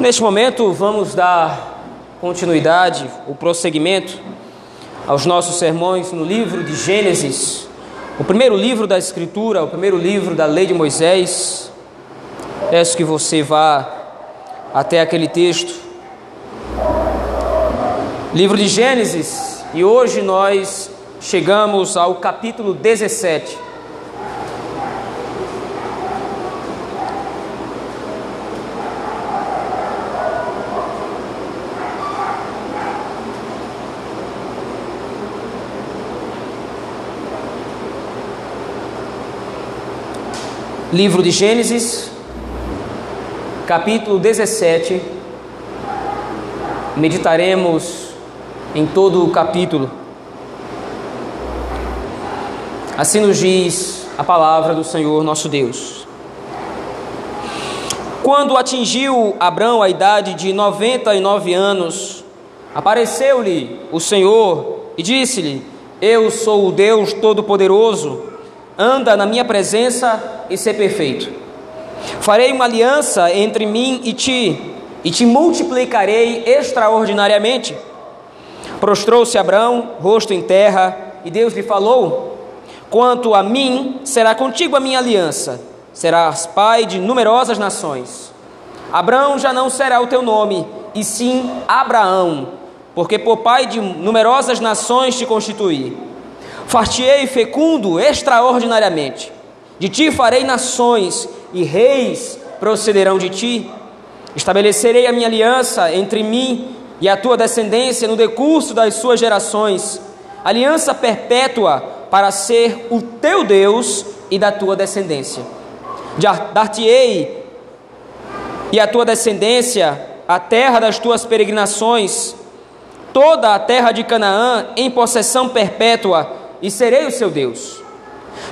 Neste momento, vamos dar continuidade, o prosseguimento aos nossos sermões no livro de Gênesis, o primeiro livro da Escritura, o primeiro livro da Lei de Moisés. Peço que você vá até aquele texto. Livro de Gênesis, e hoje nós chegamos ao capítulo 17. Livro de Gênesis, capítulo 17. Meditaremos em todo o capítulo. Assim nos diz a palavra do Senhor nosso Deus. Quando atingiu Abrão a idade de noventa e nove anos, apareceu-lhe o Senhor e disse-lhe: Eu sou o Deus Todo-Poderoso anda na minha presença e ser perfeito. Farei uma aliança entre mim e ti, e te multiplicarei extraordinariamente. Prostrou-se Abraão, rosto em terra, e Deus lhe falou: Quanto a mim, será contigo a minha aliança, serás pai de numerosas nações. Abraão já não será o teu nome, e sim Abraão, porque por pai de numerosas nações te constituí. Fartiei fecundo extraordinariamente. De ti farei nações, e reis procederão de ti. Estabelecerei a minha aliança entre mim e a tua descendência no decurso das suas gerações, aliança perpétua para ser o teu Deus e da tua descendência. Dar-te-ei e a tua descendência a terra das tuas peregrinações, toda a terra de Canaã em possessão perpétua e serei o seu Deus.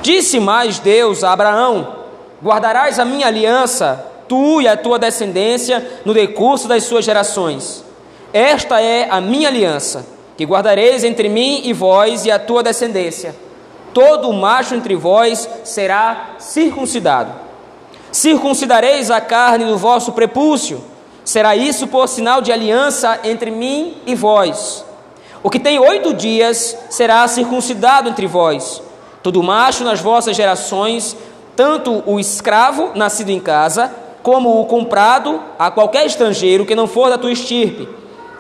Disse mais Deus a Abraão: Guardarás a minha aliança, tu e a tua descendência, no decurso das suas gerações. Esta é a minha aliança, que guardareis entre mim e vós e a tua descendência. Todo macho entre vós será circuncidado. Circuncidareis a carne do vosso prepúcio. Será isso por sinal de aliança entre mim e vós. O que tem oito dias será circuncidado entre vós. Todo macho nas vossas gerações, tanto o escravo nascido em casa, como o comprado a qualquer estrangeiro que não for da tua estirpe.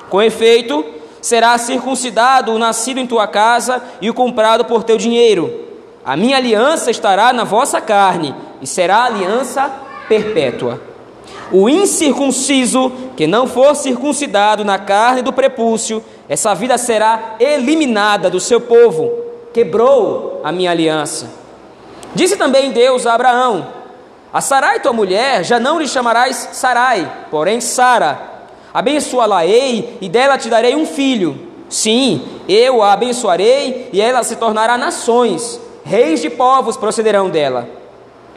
Com efeito, será circuncidado o nascido em tua casa e o comprado por teu dinheiro. A minha aliança estará na vossa carne e será aliança perpétua. O incircunciso que não for circuncidado na carne do prepúcio essa vida será eliminada do seu povo. Quebrou a minha aliança. Disse também Deus a Abraão: A Sarai, tua mulher, já não lhe chamarás Sarai, porém Sara. Abençoá-la-ei e dela te darei um filho. Sim, eu a abençoarei e ela se tornará nações. Reis de povos procederão dela.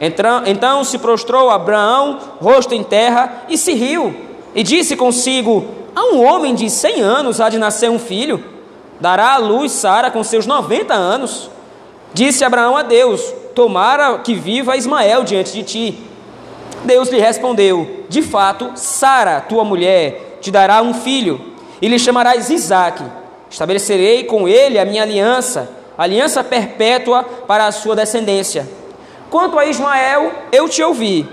Então se prostrou Abraão, rosto em terra, e se riu, e disse consigo: a um homem de cem anos há de nascer um filho, dará à luz Sara com seus noventa anos. Disse Abraão a Deus: Tomara que viva Ismael diante de ti. Deus lhe respondeu: De fato, Sara, tua mulher, te dará um filho, e lhe chamarás Isaque. Estabelecerei com ele a minha aliança, aliança perpétua para a sua descendência. Quanto a Ismael, eu te ouvi.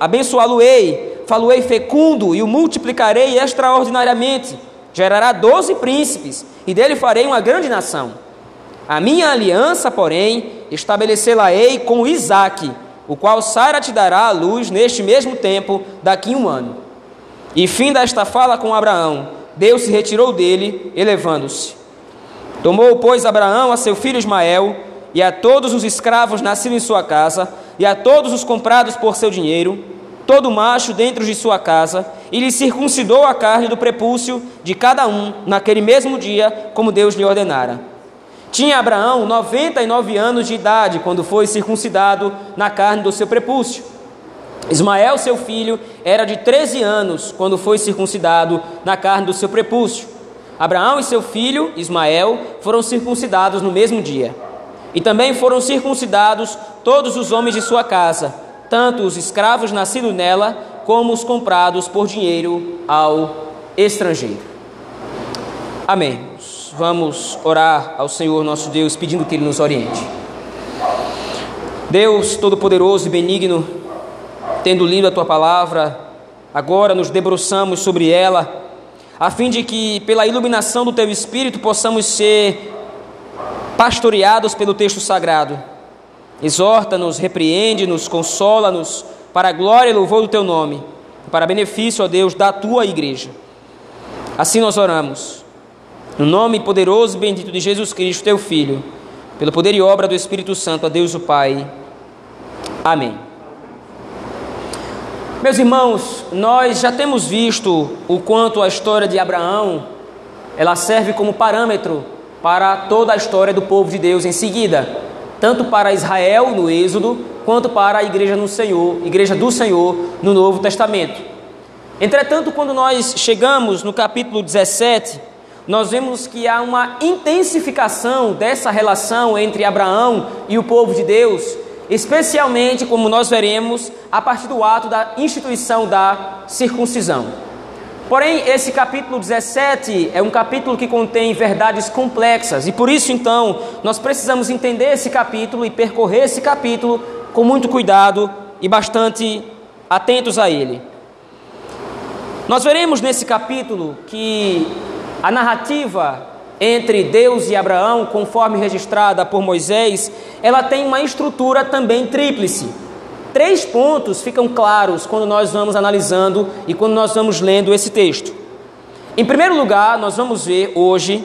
Abençoá-lo-ei faloei fecundo e o multiplicarei extraordinariamente. Gerará doze príncipes, e dele farei uma grande nação. A minha aliança, porém, estabelecê-la-ei com Isaque, o qual Sara te dará à luz neste mesmo tempo, daqui um ano. E fim desta fala com Abraão, Deus se retirou dele, elevando-se. Tomou, pois, Abraão a seu filho Ismael, e a todos os escravos nascidos em sua casa, e a todos os comprados por seu dinheiro, todo macho dentro de sua casa, e lhe circuncidou a carne do prepúcio de cada um, naquele mesmo dia, como Deus lhe ordenara. Tinha Abraão noventa e nove anos de idade quando foi circuncidado na carne do seu prepúcio. Ismael, seu filho, era de treze anos quando foi circuncidado na carne do seu prepúcio. Abraão e seu filho, Ismael, foram circuncidados no mesmo dia. E também foram circuncidados todos os homens de sua casa tanto os escravos nascidos nela, como os comprados por dinheiro ao estrangeiro. Amém. Vamos orar ao Senhor nosso Deus, pedindo que Ele nos oriente. Deus Todo-Poderoso e Benigno, tendo lido a Tua palavra, agora nos debruçamos sobre ela, a fim de que, pela iluminação do Teu Espírito, possamos ser pastoreados pelo texto sagrado. Exorta-nos, repreende-nos, consola-nos, para a glória e louvor do Teu nome, para benefício, ó Deus, da Tua igreja. Assim nós oramos, no nome poderoso e bendito de Jesus Cristo, Teu Filho, pelo poder e obra do Espírito Santo, a Deus o Pai. Amém. Meus irmãos, nós já temos visto o quanto a história de Abraão ela serve como parâmetro para toda a história do povo de Deus em seguida, tanto para Israel no Êxodo, quanto para a igreja no Senhor, igreja do Senhor no Novo Testamento. Entretanto, quando nós chegamos no capítulo 17, nós vemos que há uma intensificação dessa relação entre Abraão e o povo de Deus, especialmente, como nós veremos, a partir do ato da instituição da circuncisão. Porém, esse capítulo 17 é um capítulo que contém verdades complexas e por isso, então, nós precisamos entender esse capítulo e percorrer esse capítulo com muito cuidado e bastante atentos a ele. Nós veremos nesse capítulo que a narrativa entre Deus e Abraão, conforme registrada por Moisés, ela tem uma estrutura também tríplice. Três pontos ficam claros quando nós vamos analisando e quando nós vamos lendo esse texto. Em primeiro lugar, nós vamos ver hoje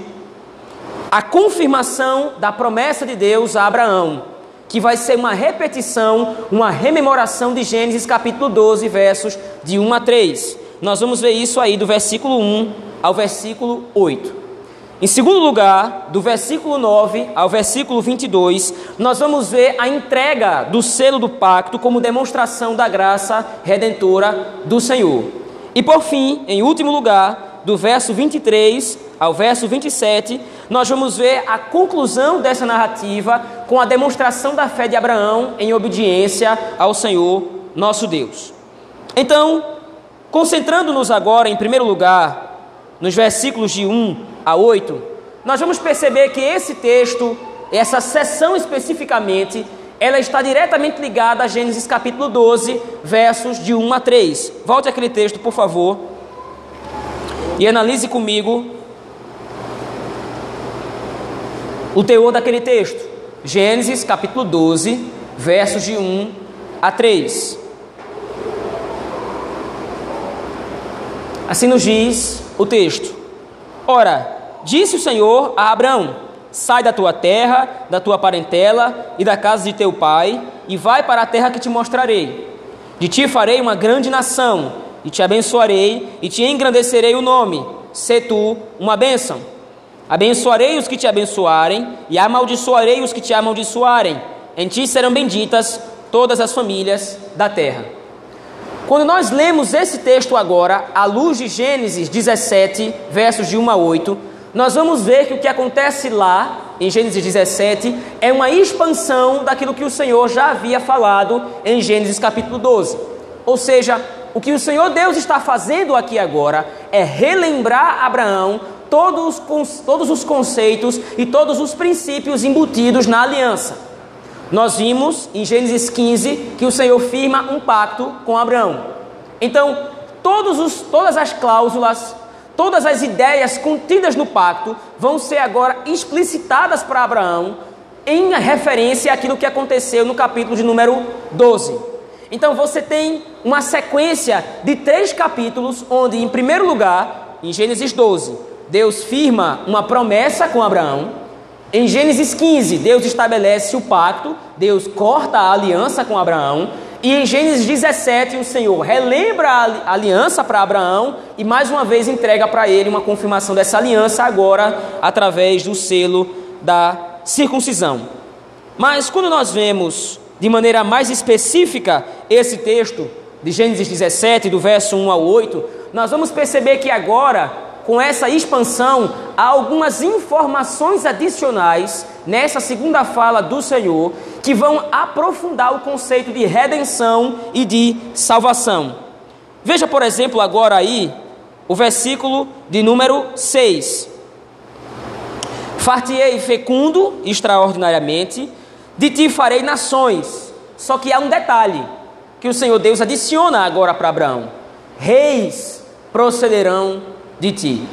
a confirmação da promessa de Deus a Abraão, que vai ser uma repetição, uma rememoração de Gênesis capítulo 12, versos de 1 a 3. Nós vamos ver isso aí do versículo 1 ao versículo 8. Em segundo lugar, do versículo 9 ao versículo 22, nós vamos ver a entrega do selo do pacto como demonstração da graça redentora do Senhor. E por fim, em último lugar, do verso 23 ao verso 27, nós vamos ver a conclusão dessa narrativa com a demonstração da fé de Abraão em obediência ao Senhor nosso Deus. Então, concentrando-nos agora, em primeiro lugar, nos versículos de 1 a 8, nós vamos perceber que esse texto, essa sessão especificamente, ela está diretamente ligada a Gênesis capítulo 12, versos de 1 a 3. Volte aquele texto, por favor, e analise comigo o teor daquele texto. Gênesis capítulo 12, versos de 1 a 3. Assim nos diz o texto. Ora, disse o Senhor a Abraão: Sai da tua terra, da tua parentela e da casa de teu pai, e vai para a terra que te mostrarei. De ti farei uma grande nação, e te abençoarei, e te engrandecerei o nome. Se tu uma bênção. Abençoarei os que te abençoarem, e amaldiçoarei os que te amaldiçoarem. Em ti serão benditas todas as famílias da terra. Quando nós lemos esse texto agora, à luz de Gênesis 17, versos de 1 a 8, nós vamos ver que o que acontece lá, em Gênesis 17, é uma expansão daquilo que o Senhor já havia falado em Gênesis capítulo 12. Ou seja, o que o Senhor Deus está fazendo aqui agora é relembrar Abraão todos, todos os conceitos e todos os princípios embutidos na aliança. Nós vimos em Gênesis 15 que o Senhor firma um pacto com Abraão. Então, os, todas as cláusulas, todas as ideias contidas no pacto vão ser agora explicitadas para Abraão em referência àquilo que aconteceu no capítulo de número 12. Então você tem uma sequência de três capítulos, onde, em primeiro lugar, em Gênesis 12, Deus firma uma promessa com Abraão. Em Gênesis 15, Deus estabelece o pacto, Deus corta a aliança com Abraão. E em Gênesis 17, o Senhor relembra a aliança para Abraão e mais uma vez entrega para ele uma confirmação dessa aliança, agora através do selo da circuncisão. Mas quando nós vemos de maneira mais específica esse texto de Gênesis 17, do verso 1 ao 8, nós vamos perceber que agora com essa expansão, há algumas informações adicionais nessa segunda fala do Senhor que vão aprofundar o conceito de redenção e de salvação. Veja, por exemplo, agora aí o versículo de número 6. Fartiei fecundo extraordinariamente, de ti farei nações. Só que há um detalhe que o Senhor Deus adiciona agora para Abraão: reis procederão de ti.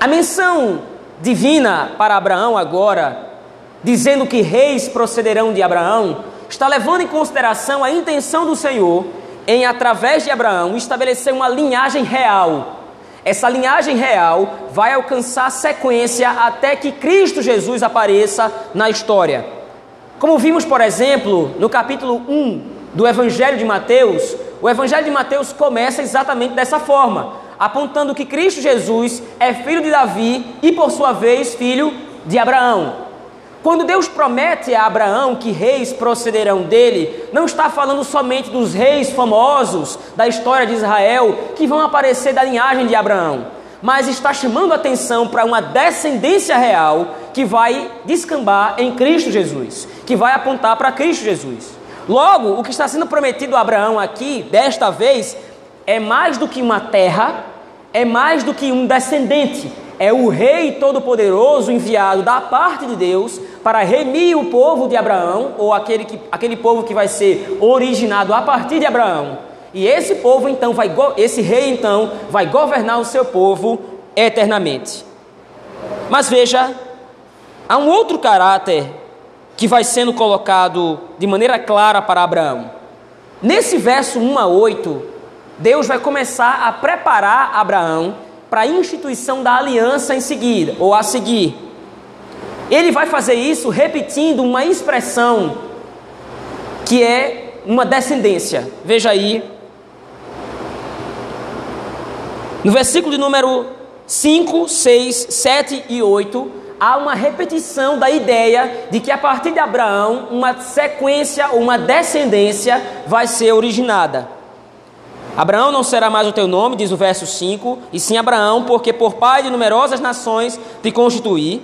A menção divina para Abraão agora, dizendo que reis procederão de Abraão, está levando em consideração a intenção do Senhor em, através de Abraão, estabelecer uma linhagem real essa linhagem real vai alcançar sequência até que Cristo Jesus apareça na história. Como vimos, por exemplo, no capítulo 1 do Evangelho de Mateus, o Evangelho de Mateus começa exatamente dessa forma, apontando que Cristo Jesus é filho de Davi e, por sua vez, filho de Abraão. Quando Deus promete a Abraão que reis procederão dele, não está falando somente dos reis famosos da história de Israel que vão aparecer da linhagem de Abraão, mas está chamando atenção para uma descendência real que vai descambar em Cristo Jesus, que vai apontar para Cristo Jesus. Logo, o que está sendo prometido a Abraão aqui, desta vez, é mais do que uma terra, é mais do que um descendente, é o Rei Todo-Poderoso enviado da parte de Deus para remir o povo de Abraão, ou aquele, que, aquele povo que vai ser originado a partir de Abraão. E esse povo então vai, esse rei então vai governar o seu povo eternamente. Mas veja, há um outro caráter que vai sendo colocado de maneira clara para Abraão. Nesse verso 1 a 8, Deus vai começar a preparar Abraão para a instituição da aliança em seguida, ou a seguir. Ele vai fazer isso repetindo uma expressão que é uma descendência. Veja aí. No versículo de número 5, 6, 7 e 8, há uma repetição da ideia de que a partir de Abraão, uma sequência, uma descendência vai ser originada. Abraão não será mais o teu nome, diz o verso 5, e sim Abraão, porque por pai de numerosas nações te constituí,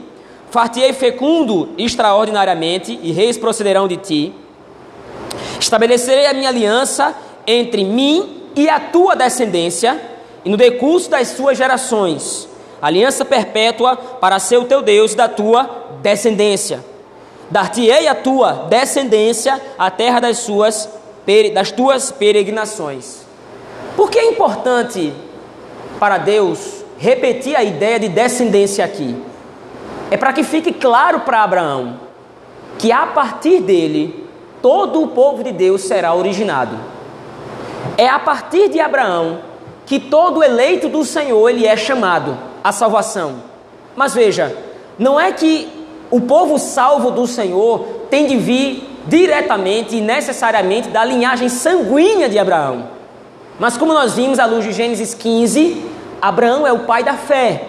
fartiei fecundo extraordinariamente, e reis procederão de ti. Estabelecerei a minha aliança entre mim e a tua descendência, e no decurso das suas gerações, aliança perpétua para ser o teu Deus e da tua descendência. Dar-te-ei a tua descendência a terra das suas das tuas peregrinações. Por que é importante para Deus repetir a ideia de descendência aqui? É para que fique claro para Abraão que a partir dele todo o povo de Deus será originado. É a partir de Abraão que todo eleito do Senhor ele é chamado à salvação. Mas veja, não é que o povo salvo do Senhor tem de vir diretamente e necessariamente da linhagem sanguínea de Abraão. Mas como nós vimos à luz de Gênesis 15, Abraão é o pai da fé.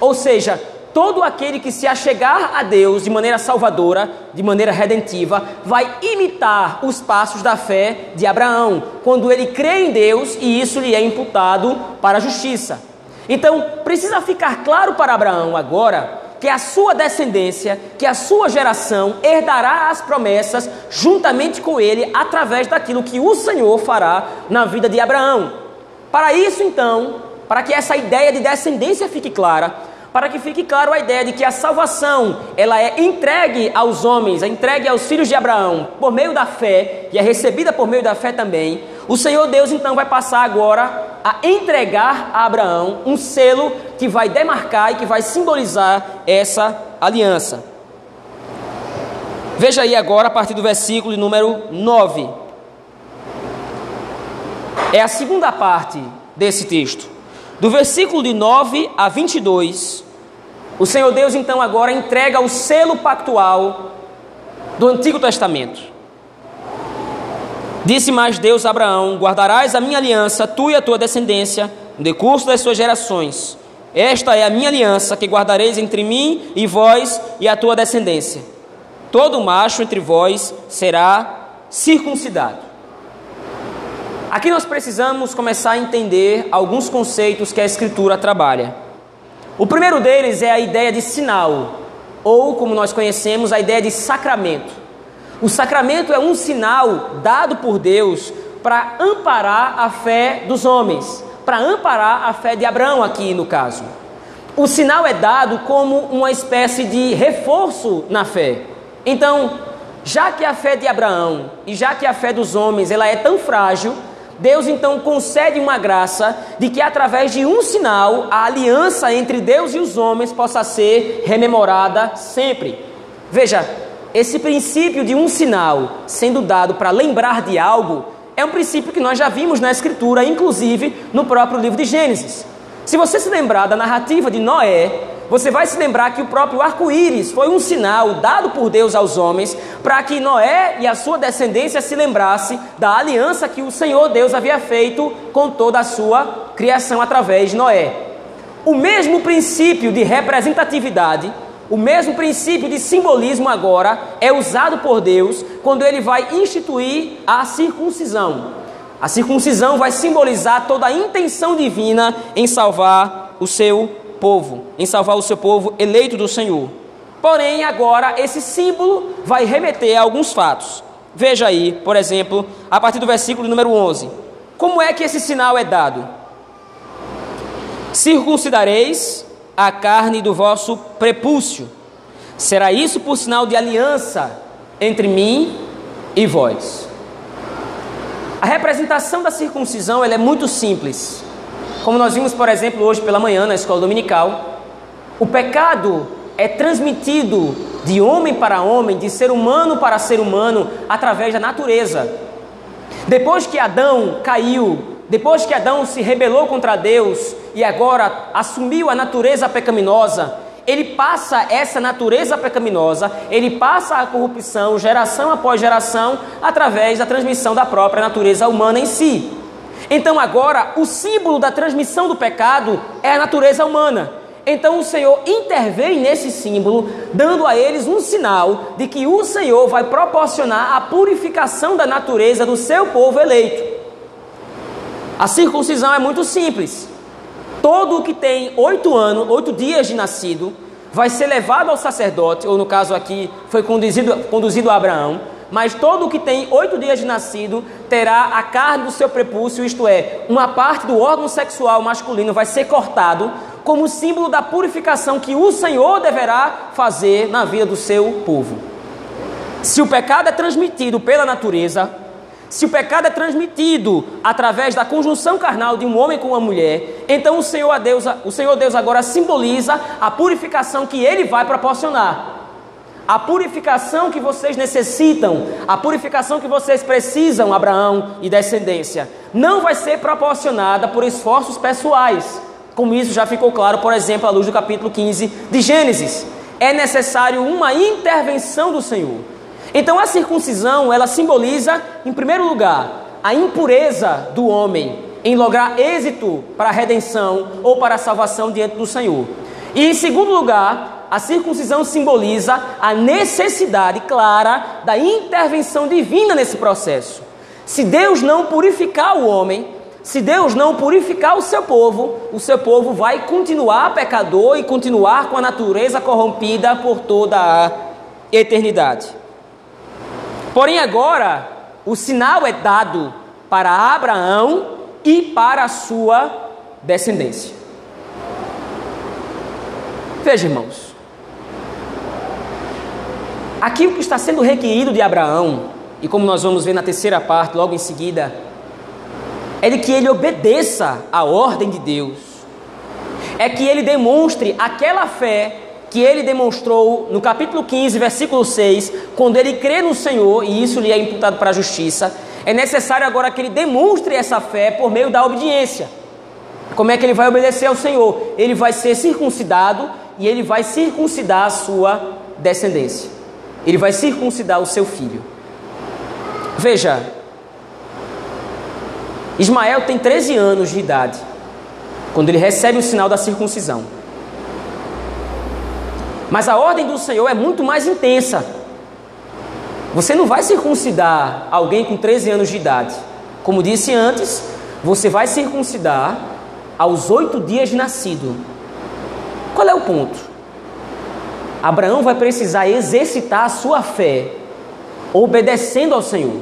Ou seja, todo aquele que se achegar a Deus de maneira salvadora, de maneira redentiva, vai imitar os passos da fé de Abraão, quando ele crê em Deus e isso lhe é imputado para a justiça. Então, precisa ficar claro para Abraão agora que a sua descendência, que a sua geração herdará as promessas juntamente com ele através daquilo que o Senhor fará na vida de Abraão. Para isso, então, para que essa ideia de descendência fique clara, para que fique claro a ideia de que a salvação ela é entregue aos homens, é entregue aos filhos de Abraão por meio da fé e é recebida por meio da fé também. O Senhor Deus então vai passar agora a entregar a Abraão um selo que vai demarcar e que vai simbolizar essa aliança. Veja aí agora a partir do versículo número 9. É a segunda parte desse texto. Do versículo de 9 a 22, o Senhor Deus então agora entrega o selo pactual do Antigo Testamento. Disse mais Deus a Abraão: Guardarás a minha aliança, tu e a tua descendência, no decurso das suas gerações. Esta é a minha aliança que guardareis entre mim e vós e a tua descendência. Todo macho entre vós será circuncidado. Aqui nós precisamos começar a entender alguns conceitos que a Escritura trabalha. O primeiro deles é a ideia de sinal, ou como nós conhecemos, a ideia de sacramento. O sacramento é um sinal dado por Deus para amparar a fé dos homens, para amparar a fé de Abraão aqui no caso. O sinal é dado como uma espécie de reforço na fé. Então, já que a fé de Abraão e já que a fé dos homens ela é tão frágil, Deus então concede uma graça de que através de um sinal a aliança entre Deus e os homens possa ser rememorada sempre. Veja, esse princípio de um sinal sendo dado para lembrar de algo é um princípio que nós já vimos na Escritura, inclusive no próprio livro de Gênesis. Se você se lembrar da narrativa de Noé, você vai se lembrar que o próprio arco-íris foi um sinal dado por Deus aos homens para que Noé e a sua descendência se lembrasse da aliança que o Senhor Deus havia feito com toda a sua criação através de Noé. O mesmo princípio de representatividade o mesmo princípio de simbolismo agora é usado por Deus quando ele vai instituir a circuncisão. A circuncisão vai simbolizar toda a intenção divina em salvar o seu povo, em salvar o seu povo eleito do Senhor. Porém, agora esse símbolo vai remeter a alguns fatos. Veja aí, por exemplo, a partir do versículo número 11. Como é que esse sinal é dado? Circuncidareis a carne do vosso prepúcio. Será isso por sinal de aliança entre mim e vós. A representação da circuncisão é muito simples. Como nós vimos, por exemplo, hoje pela manhã na escola dominical, o pecado é transmitido de homem para homem, de ser humano para ser humano, através da natureza. Depois que Adão caiu depois que Adão se rebelou contra Deus e agora assumiu a natureza pecaminosa, ele passa essa natureza pecaminosa, ele passa a corrupção geração após geração através da transmissão da própria natureza humana em si. Então agora o símbolo da transmissão do pecado é a natureza humana. Então o Senhor intervém nesse símbolo, dando a eles um sinal de que o Senhor vai proporcionar a purificação da natureza do seu povo eleito. A circuncisão é muito simples. Todo o que tem oito anos, oito dias de nascido, vai ser levado ao sacerdote, ou no caso aqui foi conduzido, conduzido a Abraão, mas todo o que tem oito dias de nascido terá a carne do seu prepúcio, isto é, uma parte do órgão sexual masculino vai ser cortado, como símbolo da purificação que o Senhor deverá fazer na vida do seu povo. Se o pecado é transmitido pela natureza, se o pecado é transmitido através da conjunção carnal de um homem com uma mulher, então o Senhor Deus, o Senhor Deus agora simboliza a purificação que ele vai proporcionar. A purificação que vocês necessitam, a purificação que vocês precisam, Abraão e descendência, não vai ser proporcionada por esforços pessoais, como isso já ficou claro, por exemplo, à luz do capítulo 15 de Gênesis. É necessário uma intervenção do Senhor. Então a circuncisão, ela simboliza, em primeiro lugar, a impureza do homem em lograr êxito para a redenção ou para a salvação diante do Senhor. E em segundo lugar, a circuncisão simboliza a necessidade clara da intervenção divina nesse processo. Se Deus não purificar o homem, se Deus não purificar o seu povo, o seu povo vai continuar pecador e continuar com a natureza corrompida por toda a eternidade. Porém, agora o sinal é dado para Abraão e para a sua descendência. Veja, irmãos, aqui o que está sendo requerido de Abraão, e como nós vamos ver na terceira parte, logo em seguida, é de que ele obedeça à ordem de Deus, é que ele demonstre aquela fé que ele demonstrou no capítulo 15, versículo 6, quando ele crê no Senhor e isso lhe é imputado para a justiça, é necessário agora que ele demonstre essa fé por meio da obediência. Como é que ele vai obedecer ao Senhor? Ele vai ser circuncidado e ele vai circuncidar a sua descendência. Ele vai circuncidar o seu filho. Veja, Ismael tem 13 anos de idade quando ele recebe o sinal da circuncisão. Mas a ordem do Senhor é muito mais intensa. Você não vai circuncidar alguém com 13 anos de idade. Como disse antes, você vai circuncidar aos oito dias de nascido. Qual é o ponto? Abraão vai precisar exercitar a sua fé, obedecendo ao Senhor.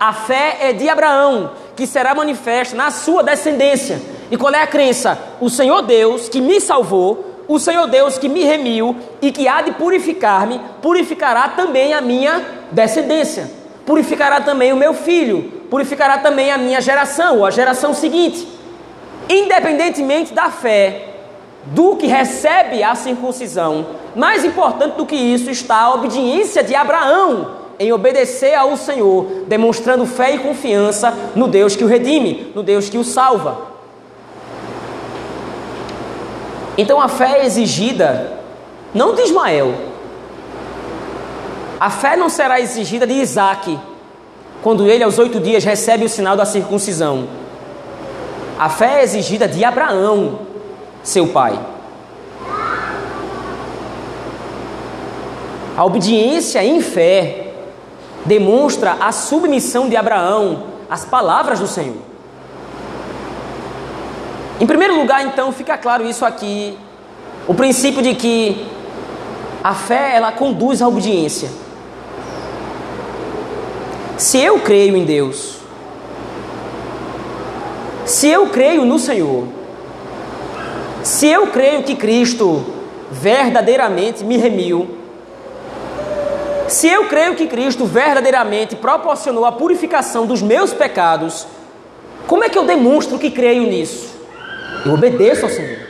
A fé é de Abraão, que será manifesta na sua descendência. E qual é a crença? O Senhor Deus que me salvou, o Senhor Deus que me remiu e que há de purificar-me, purificará também a minha descendência, purificará também o meu filho, purificará também a minha geração, ou a geração seguinte. Independentemente da fé, do que recebe a circuncisão, mais importante do que isso está a obediência de Abraão em obedecer ao Senhor, demonstrando fé e confiança no Deus que o redime, no Deus que o salva. Então a fé é exigida não de Ismael. A fé não será exigida de Isaac, quando ele aos oito dias recebe o sinal da circuncisão. A fé é exigida de Abraão, seu pai. A obediência em fé demonstra a submissão de Abraão às palavras do Senhor. Em primeiro lugar, então, fica claro isso aqui, o princípio de que a fé ela conduz à obediência. Se eu creio em Deus, se eu creio no Senhor, se eu creio que Cristo verdadeiramente me remiu, se eu creio que Cristo verdadeiramente proporcionou a purificação dos meus pecados, como é que eu demonstro que creio nisso? Eu obedeço ao Senhor.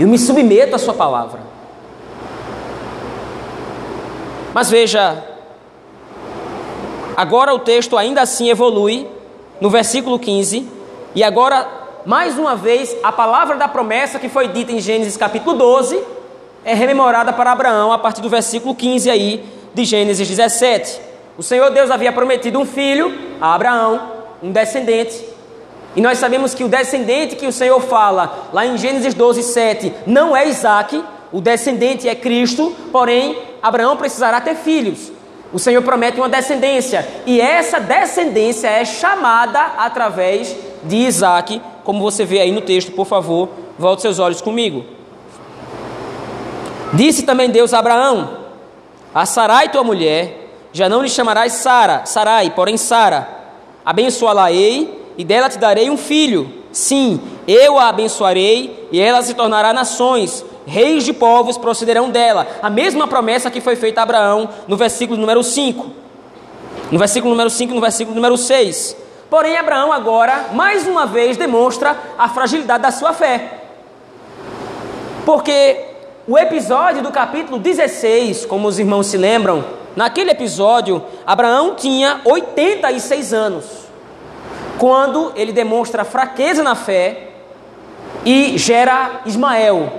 Eu me submeto à Sua palavra. Mas veja, agora o texto ainda assim evolui no versículo 15, e agora, mais uma vez, a palavra da promessa que foi dita em Gênesis capítulo 12 é rememorada para Abraão a partir do versículo 15 aí de Gênesis 17. O Senhor Deus havia prometido um filho a Abraão, um descendente. E nós sabemos que o descendente que o Senhor fala lá em Gênesis 12, 7 não é Isaac, o descendente é Cristo, porém Abraão precisará ter filhos. O Senhor promete uma descendência, e essa descendência é chamada através de Isaac, como você vê aí no texto, por favor, volte seus olhos comigo. Disse também Deus a Abraão: A Sarai, tua mulher, já não lhe chamarás Sara, Sarai, porém Sara. Abençoá-la-ei e dela te darei um filho. Sim, eu a abençoarei e ela se tornará nações. Reis de povos procederão dela. A mesma promessa que foi feita a Abraão no versículo número 5. No versículo número 5 no versículo número 6. Porém, Abraão agora, mais uma vez, demonstra a fragilidade da sua fé. Porque o episódio do capítulo 16, como os irmãos se lembram, naquele episódio, Abraão tinha 86 anos, quando ele demonstra fraqueza na fé e gera Ismael,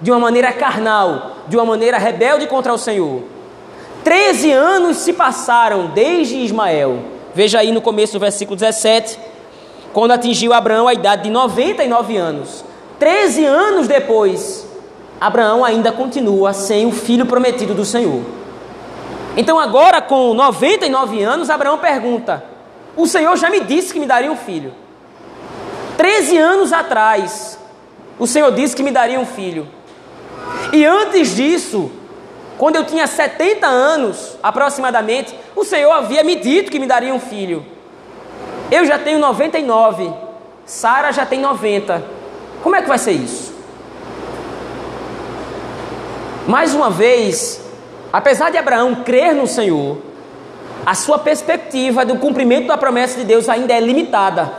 de uma maneira carnal, de uma maneira rebelde contra o Senhor. Treze anos se passaram desde Ismael. Veja aí no começo do versículo 17, quando atingiu Abraão a idade de 99 anos. Treze anos depois, Abraão ainda continua sem o filho prometido do Senhor. Então, agora com 99 anos, Abraão pergunta: O Senhor já me disse que me daria um filho. Treze anos atrás, o Senhor disse que me daria um filho. E antes disso, quando eu tinha 70 anos aproximadamente, o Senhor havia me dito que me daria um filho. Eu já tenho 99, Sara já tem 90. Como é que vai ser isso? Mais uma vez, apesar de Abraão crer no Senhor, a sua perspectiva do cumprimento da promessa de Deus ainda é limitada.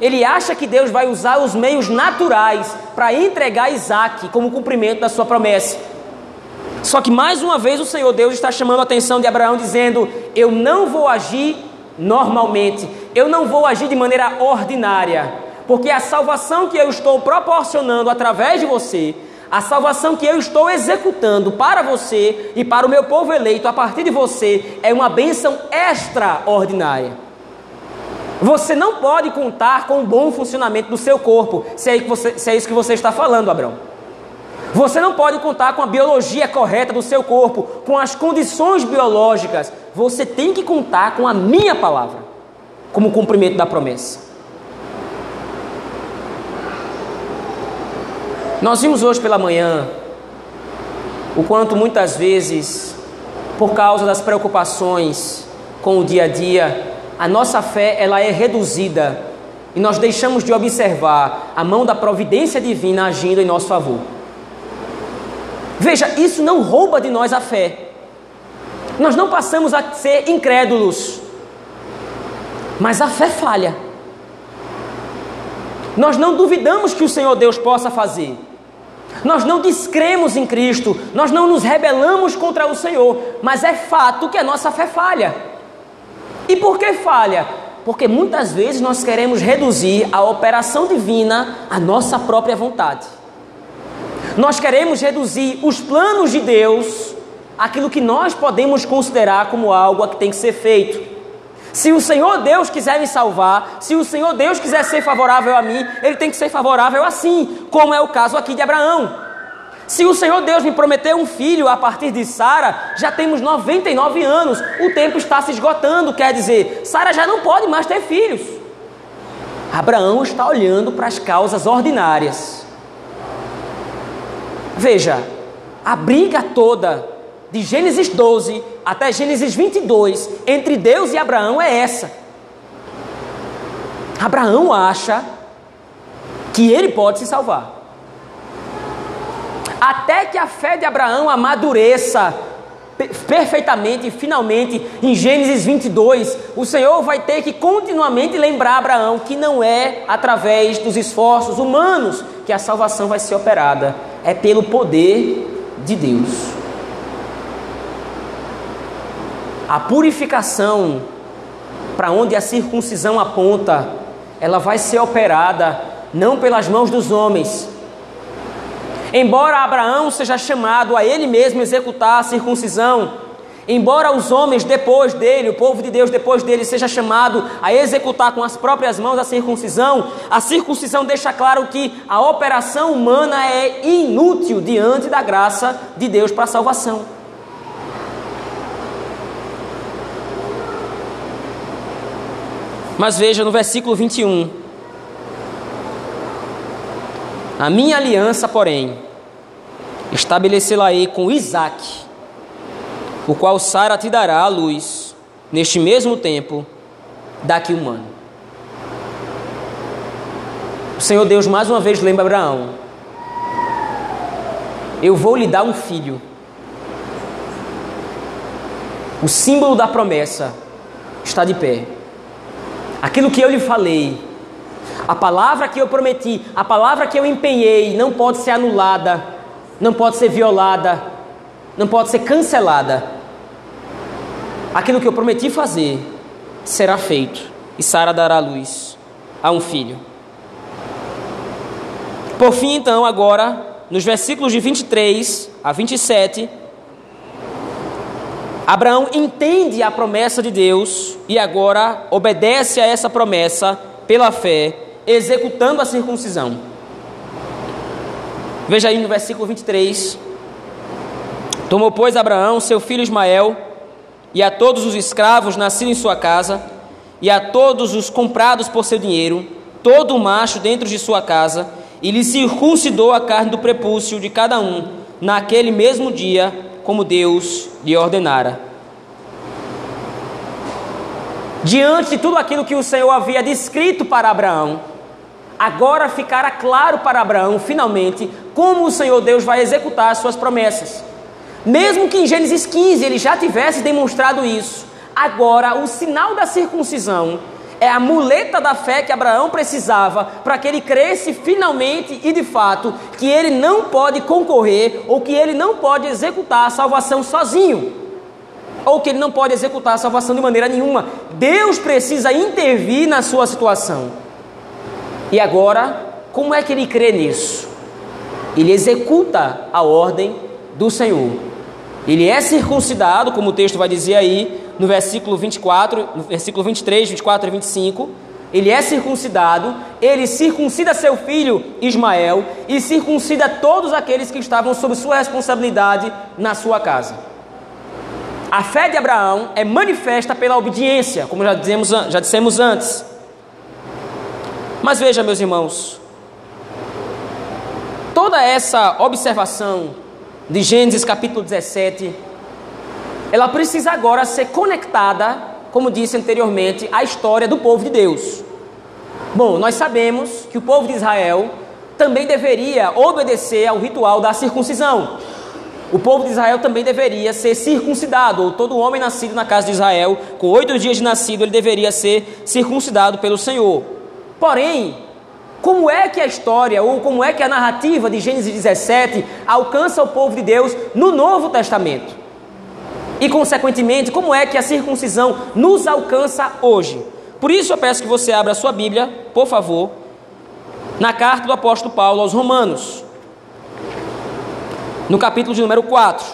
Ele acha que Deus vai usar os meios naturais para entregar Isaac como cumprimento da sua promessa. Só que mais uma vez o Senhor Deus está chamando a atenção de Abraão, dizendo: Eu não vou agir normalmente, eu não vou agir de maneira ordinária, porque a salvação que eu estou proporcionando através de você a salvação que eu estou executando para você e para o meu povo eleito a partir de você é uma bênção extraordinária. Você não pode contar com o bom funcionamento do seu corpo, se é, você, se é isso que você está falando, Abraão. Você não pode contar com a biologia correta do seu corpo, com as condições biológicas. Você tem que contar com a minha palavra, como cumprimento da promessa. Nós vimos hoje pela manhã o quanto muitas vezes, por causa das preocupações com o dia a dia, a nossa fé ela é reduzida e nós deixamos de observar a mão da providência divina agindo em nosso favor. Veja, isso não rouba de nós a fé. Nós não passamos a ser incrédulos, mas a fé falha. Nós não duvidamos que o Senhor Deus possa fazer. Nós não descremos em Cristo, nós não nos rebelamos contra o Senhor, mas é fato que a nossa fé falha. E por que falha? Porque muitas vezes nós queremos reduzir a operação divina à nossa própria vontade. Nós queremos reduzir os planos de Deus àquilo que nós podemos considerar como algo que tem que ser feito. Se o Senhor Deus quiser me salvar, se o Senhor Deus quiser ser favorável a mim, ele tem que ser favorável assim, como é o caso aqui de Abraão. Se o Senhor Deus me prometeu um filho a partir de Sara, já temos 99 anos, o tempo está se esgotando, quer dizer, Sara já não pode mais ter filhos. Abraão está olhando para as causas ordinárias. Veja, a briga toda de Gênesis 12 até Gênesis 22 entre Deus e Abraão é essa. Abraão acha que ele pode se salvar. Até que a fé de Abraão amadureça perfeitamente, finalmente, em Gênesis 22, o Senhor vai ter que continuamente lembrar Abraão que não é através dos esforços humanos que a salvação vai ser operada, é pelo poder de Deus. A purificação para onde a circuncisão aponta, ela vai ser operada não pelas mãos dos homens, Embora Abraão seja chamado a ele mesmo executar a circuncisão, embora os homens depois dele, o povo de Deus depois dele, seja chamado a executar com as próprias mãos a circuncisão, a circuncisão deixa claro que a operação humana é inútil diante da graça de Deus para a salvação. Mas veja no versículo 21. A minha aliança, porém, estabelecê-la-ei com Isaac, o qual Sara te dará a luz, neste mesmo tempo, daqui um ano. O Senhor Deus mais uma vez lembra Abraão: Eu vou lhe dar um filho. O símbolo da promessa está de pé. Aquilo que eu lhe falei a palavra que eu prometi, a palavra que eu empenhei, não pode ser anulada, não pode ser violada, não pode ser cancelada. Aquilo que eu prometi fazer será feito, e Sara dará luz a um filho. Por fim, então, agora, nos versículos de 23 a 27, Abraão entende a promessa de Deus e agora obedece a essa promessa pela fé executando a circuncisão. Veja aí no versículo 23. Tomou, pois, Abraão seu filho Ismael, e a todos os escravos nascidos em sua casa, e a todos os comprados por seu dinheiro, todo o macho dentro de sua casa, e lhe circuncidou a carne do prepúcio de cada um, naquele mesmo dia, como Deus lhe ordenara. Diante de tudo aquilo que o Senhor havia descrito para Abraão, agora ficará claro para Abraão, finalmente, como o Senhor Deus vai executar as suas promessas. Mesmo que em Gênesis 15 ele já tivesse demonstrado isso, agora o sinal da circuncisão é a muleta da fé que Abraão precisava para que ele cresce finalmente e de fato que ele não pode concorrer ou que ele não pode executar a salvação sozinho. Ou que ele não pode executar a salvação de maneira nenhuma. Deus precisa intervir na sua situação. E agora, como é que ele crê nisso? Ele executa a ordem do Senhor. Ele é circuncidado, como o texto vai dizer aí, no versículo 24, no versículo 23, 24 e 25. Ele é circuncidado, ele circuncida seu filho Ismael e circuncida todos aqueles que estavam sob sua responsabilidade na sua casa. A fé de Abraão é manifesta pela obediência, como já, dizemos, já dissemos antes. Mas veja, meus irmãos, toda essa observação de Gênesis capítulo 17, ela precisa agora ser conectada com como disse anteriormente, a história do povo de Deus. Bom, nós sabemos que o povo de Israel também deveria obedecer ao ritual da circuncisão. O povo de Israel também deveria ser circuncidado, ou todo homem nascido na casa de Israel, com oito dias de nascido, ele deveria ser circuncidado pelo Senhor. Porém, como é que a história, ou como é que a narrativa de Gênesis 17 alcança o povo de Deus no Novo Testamento? E, consequentemente, como é que a circuncisão nos alcança hoje? Por isso eu peço que você abra a sua Bíblia, por favor, na carta do apóstolo Paulo aos Romanos, no capítulo de número 4.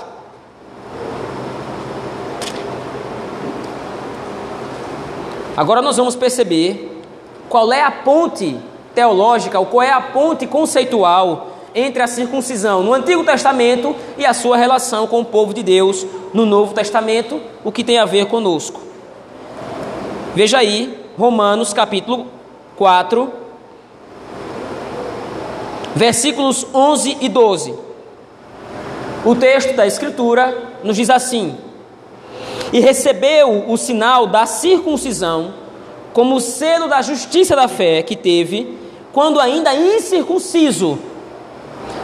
Agora nós vamos perceber qual é a ponte teológica, ou qual é a ponte conceitual entre a circuncisão no Antigo Testamento e a sua relação com o povo de Deus no Novo Testamento, o que tem a ver conosco. Veja aí, Romanos capítulo 4, versículos 11 e 12. O texto da Escritura nos diz assim: E recebeu o sinal da circuncisão como selo da justiça da fé que teve, quando ainda incircunciso,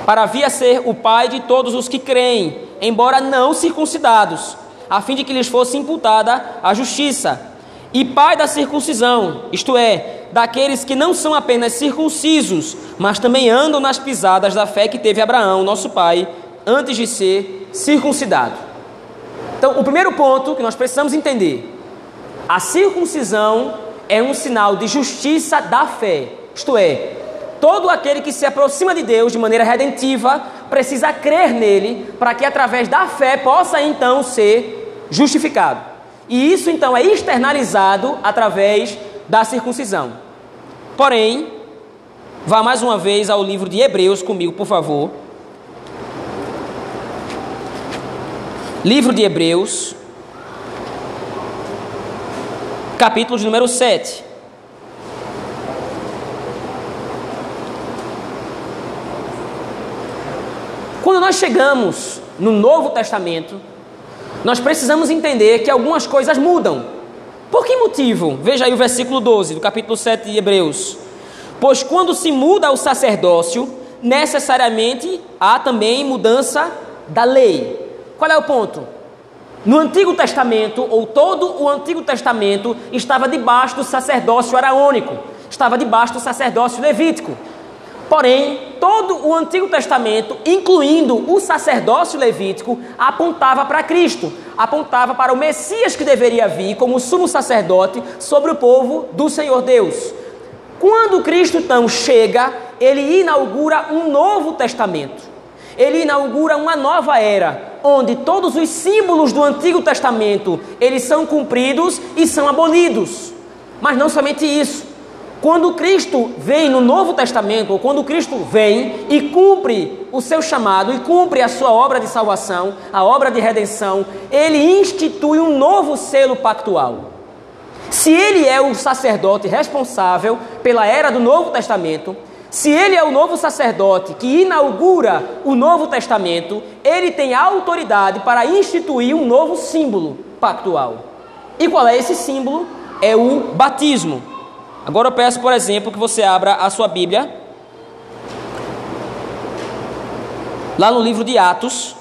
para vir a ser o pai de todos os que creem, embora não circuncidados, a fim de que lhes fosse imputada a justiça e pai da circuncisão, isto é, daqueles que não são apenas circuncisos, mas também andam nas pisadas da fé que teve Abraão, nosso pai, antes de ser circuncidado. Então, o primeiro ponto que nós precisamos entender: a circuncisão é um sinal de justiça da fé, isto é, todo aquele que se aproxima de Deus de maneira redentiva precisa crer nele para que através da fé possa então ser justificado. E isso então é externalizado através da circuncisão. Porém, vá mais uma vez ao livro de Hebreus comigo, por favor. Livro de Hebreus, capítulo de número 7. Quando nós chegamos no Novo Testamento, nós precisamos entender que algumas coisas mudam. Por que motivo? Veja aí o versículo 12 do capítulo 7 de Hebreus. Pois quando se muda o sacerdócio, necessariamente há também mudança da lei. Qual é o ponto? No Antigo Testamento, ou todo o Antigo Testamento, estava debaixo do sacerdócio araônico, estava debaixo do sacerdócio levítico. Porém, todo o Antigo Testamento, incluindo o sacerdócio levítico, apontava para Cristo, apontava para o Messias que deveria vir como sumo sacerdote sobre o povo do Senhor Deus. Quando Cristo então chega, ele inaugura um novo testamento. Ele inaugura uma nova era, onde todos os símbolos do Antigo Testamento, eles são cumpridos e são abolidos. Mas não somente isso. Quando Cristo vem no Novo Testamento, ou quando Cristo vem e cumpre o seu chamado e cumpre a sua obra de salvação, a obra de redenção, ele institui um novo selo pactual. Se ele é o sacerdote responsável pela era do Novo Testamento, se ele é o novo sacerdote que inaugura o Novo Testamento, ele tem autoridade para instituir um novo símbolo pactual. E qual é esse símbolo? É o batismo. Agora eu peço, por exemplo, que você abra a sua Bíblia. Lá no livro de Atos.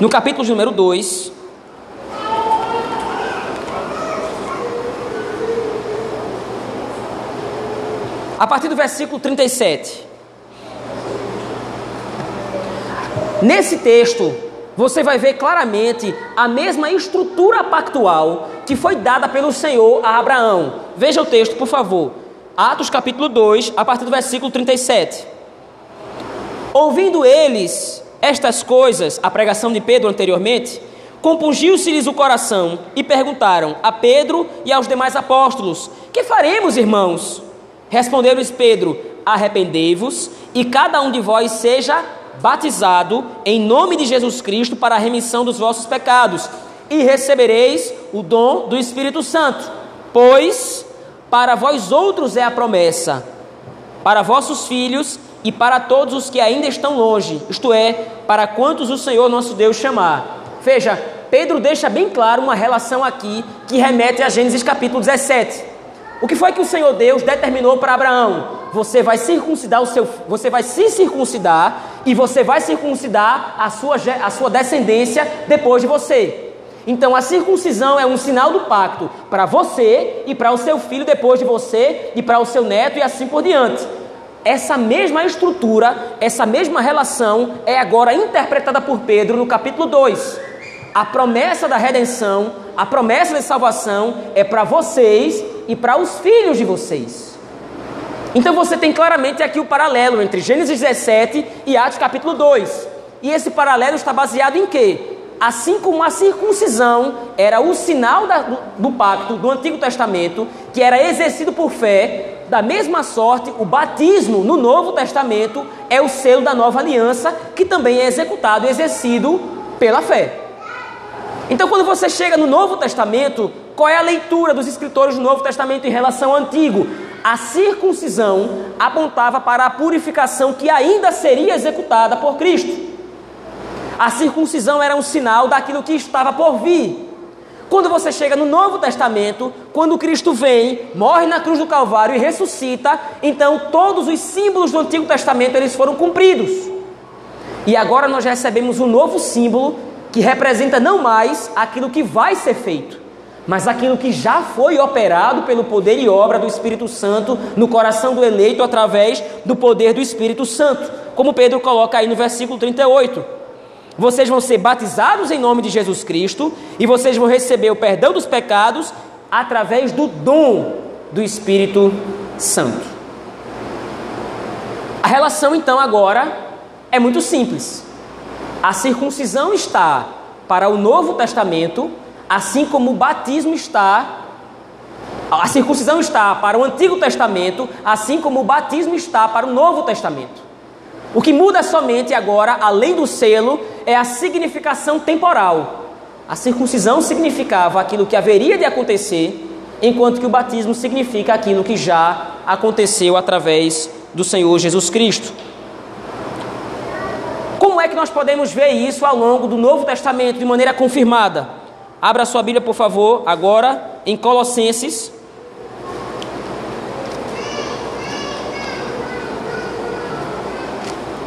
No capítulo número 2. A partir do versículo 37. Nesse texto, você vai ver claramente a mesma estrutura pactual que foi dada pelo Senhor a Abraão. Veja o texto, por favor. Atos capítulo 2, a partir do versículo 37. Ouvindo eles estas coisas, a pregação de Pedro anteriormente, compungiu-se-lhes o coração e perguntaram a Pedro e aos demais apóstolos: Que faremos, irmãos? Responderam-lhes Pedro: Arrependei-vos e cada um de vós seja batizado em nome de Jesus Cristo para a remissão dos vossos pecados, e recebereis o dom do Espírito Santo, pois para vós outros é a promessa, para vossos filhos e para todos os que ainda estão longe, isto é, para quantos o Senhor nosso Deus chamar. Veja, Pedro deixa bem claro uma relação aqui que remete a Gênesis capítulo 17. O que foi que o Senhor Deus determinou para Abraão? Você vai circuncidar o seu, você vai se circuncidar e você vai circuncidar a sua, a sua descendência depois de você. Então a circuncisão é um sinal do pacto para você e para o seu filho depois de você e para o seu neto e assim por diante. Essa mesma estrutura, essa mesma relação é agora interpretada por Pedro no capítulo 2. A promessa da redenção, a promessa de salvação é para vocês e para os filhos de vocês. Então você tem claramente aqui o paralelo entre Gênesis 17 e Atos capítulo 2. E esse paralelo está baseado em quê? Assim como a circuncisão era o sinal da, do, do pacto do Antigo Testamento, que era exercido por fé, da mesma sorte, o batismo no Novo Testamento é o selo da nova aliança, que também é executado e exercido pela fé. Então, quando você chega no Novo Testamento, qual é a leitura dos escritores do Novo Testamento em relação ao Antigo? A circuncisão apontava para a purificação que ainda seria executada por Cristo. A circuncisão era um sinal daquilo que estava por vir. Quando você chega no Novo Testamento, quando Cristo vem, morre na cruz do Calvário e ressuscita, então todos os símbolos do Antigo Testamento eles foram cumpridos. E agora nós recebemos um novo símbolo que representa não mais aquilo que vai ser feito, mas aquilo que já foi operado pelo poder e obra do Espírito Santo no coração do eleito através do poder do Espírito Santo, como Pedro coloca aí no versículo 38. Vocês vão ser batizados em nome de Jesus Cristo e vocês vão receber o perdão dos pecados através do dom do Espírito Santo. A relação então agora é muito simples. A circuncisão está para o Novo Testamento, assim como o batismo está a circuncisão está para o Antigo Testamento, assim como o batismo está para o Novo Testamento. O que muda somente agora, além do selo, é a significação temporal. A circuncisão significava aquilo que haveria de acontecer, enquanto que o batismo significa aquilo que já aconteceu através do Senhor Jesus Cristo. Como é que nós podemos ver isso ao longo do Novo Testamento de maneira confirmada? Abra sua Bíblia, por favor, agora em Colossenses,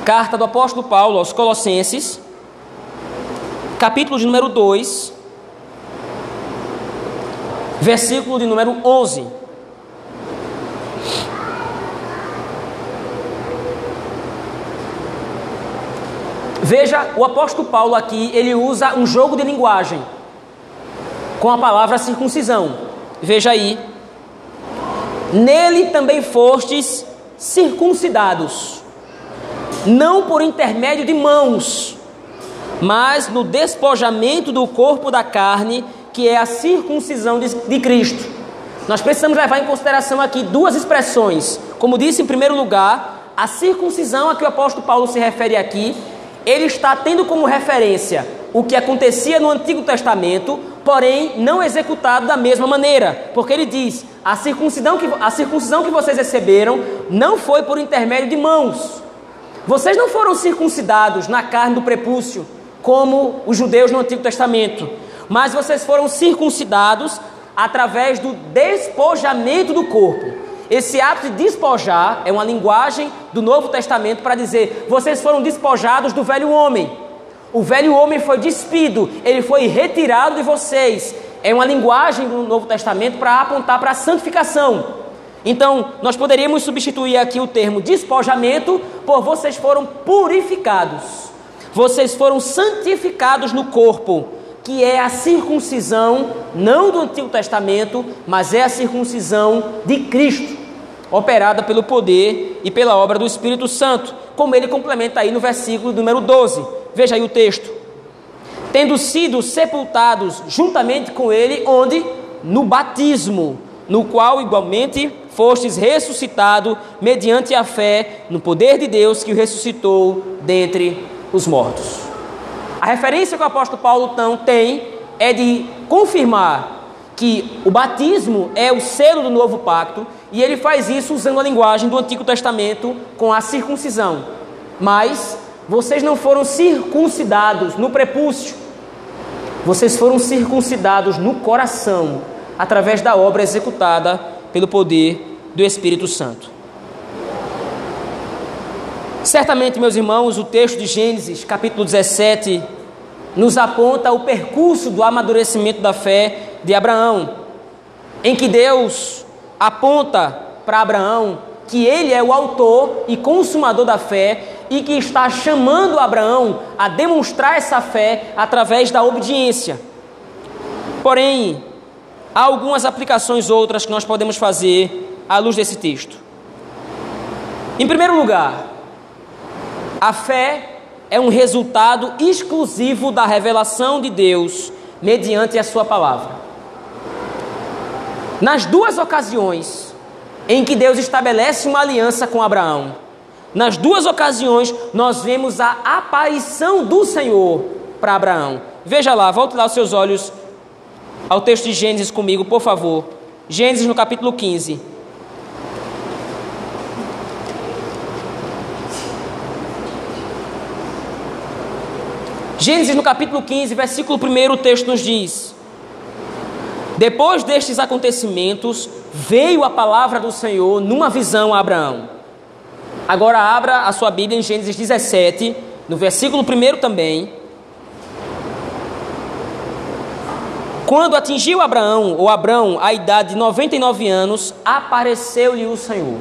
Carta do apóstolo Paulo aos Colossenses, capítulo de número 2, versículo de número 11. Veja, o apóstolo Paulo aqui, ele usa um jogo de linguagem com a palavra circuncisão. Veja aí. Nele também fostes circuncidados não por intermédio de mãos, mas no despojamento do corpo da carne, que é a circuncisão de, de Cristo. Nós precisamos levar em consideração aqui duas expressões. Como disse em primeiro lugar, a circuncisão a que o apóstolo Paulo se refere aqui, ele está tendo como referência o que acontecia no Antigo Testamento, porém não executado da mesma maneira, porque ele diz: a circuncisão que, a circuncisão que vocês receberam não foi por intermédio de mãos, vocês não foram circuncidados na carne do prepúcio, como os judeus no Antigo Testamento, mas vocês foram circuncidados através do despojamento do corpo. Esse ato de despojar é uma linguagem do Novo Testamento para dizer: vocês foram despojados do velho homem. O velho homem foi despido, ele foi retirado de vocês. É uma linguagem do Novo Testamento para apontar para a santificação. Então, nós poderíamos substituir aqui o termo despojamento por vocês foram purificados. Vocês foram santificados no corpo, que é a circuncisão não do Antigo Testamento, mas é a circuncisão de Cristo, operada pelo poder e pela obra do Espírito Santo, como ele complementa aí no versículo número 12. Veja aí o texto. Tendo sido sepultados juntamente com ele, onde? No batismo, no qual igualmente fostes ressuscitado mediante a fé no poder de Deus que o ressuscitou dentre os mortos. A referência que o apóstolo Paulo então tem é de confirmar que o batismo é o selo do novo pacto e ele faz isso usando a linguagem do Antigo Testamento com a circuncisão. Mas vocês não foram circuncidados no prepúcio, vocês foram circuncidados no coração, através da obra executada pelo poder do Espírito Santo. Certamente, meus irmãos, o texto de Gênesis, capítulo 17, nos aponta o percurso do amadurecimento da fé de Abraão, em que Deus aponta para Abraão que ele é o autor e consumador da fé e que está chamando Abraão a demonstrar essa fé através da obediência. Porém, há algumas aplicações outras que nós podemos fazer à luz desse texto. Em primeiro lugar, a fé é um resultado exclusivo da revelação de Deus mediante a Sua palavra. Nas duas ocasiões em que Deus estabelece uma aliança com Abraão, nas duas ocasiões nós vemos a aparição do Senhor para Abraão. Veja lá, volte lá os seus olhos ao texto de Gênesis comigo, por favor. Gênesis no capítulo 15. Gênesis no capítulo 15, versículo 1, o texto nos diz: Depois destes acontecimentos, veio a palavra do Senhor numa visão a Abraão. Agora abra a sua Bíblia em Gênesis 17, no versículo 1 também. Quando atingiu Abraão, ou Abraão, a idade de 99 anos, apareceu-lhe o Senhor.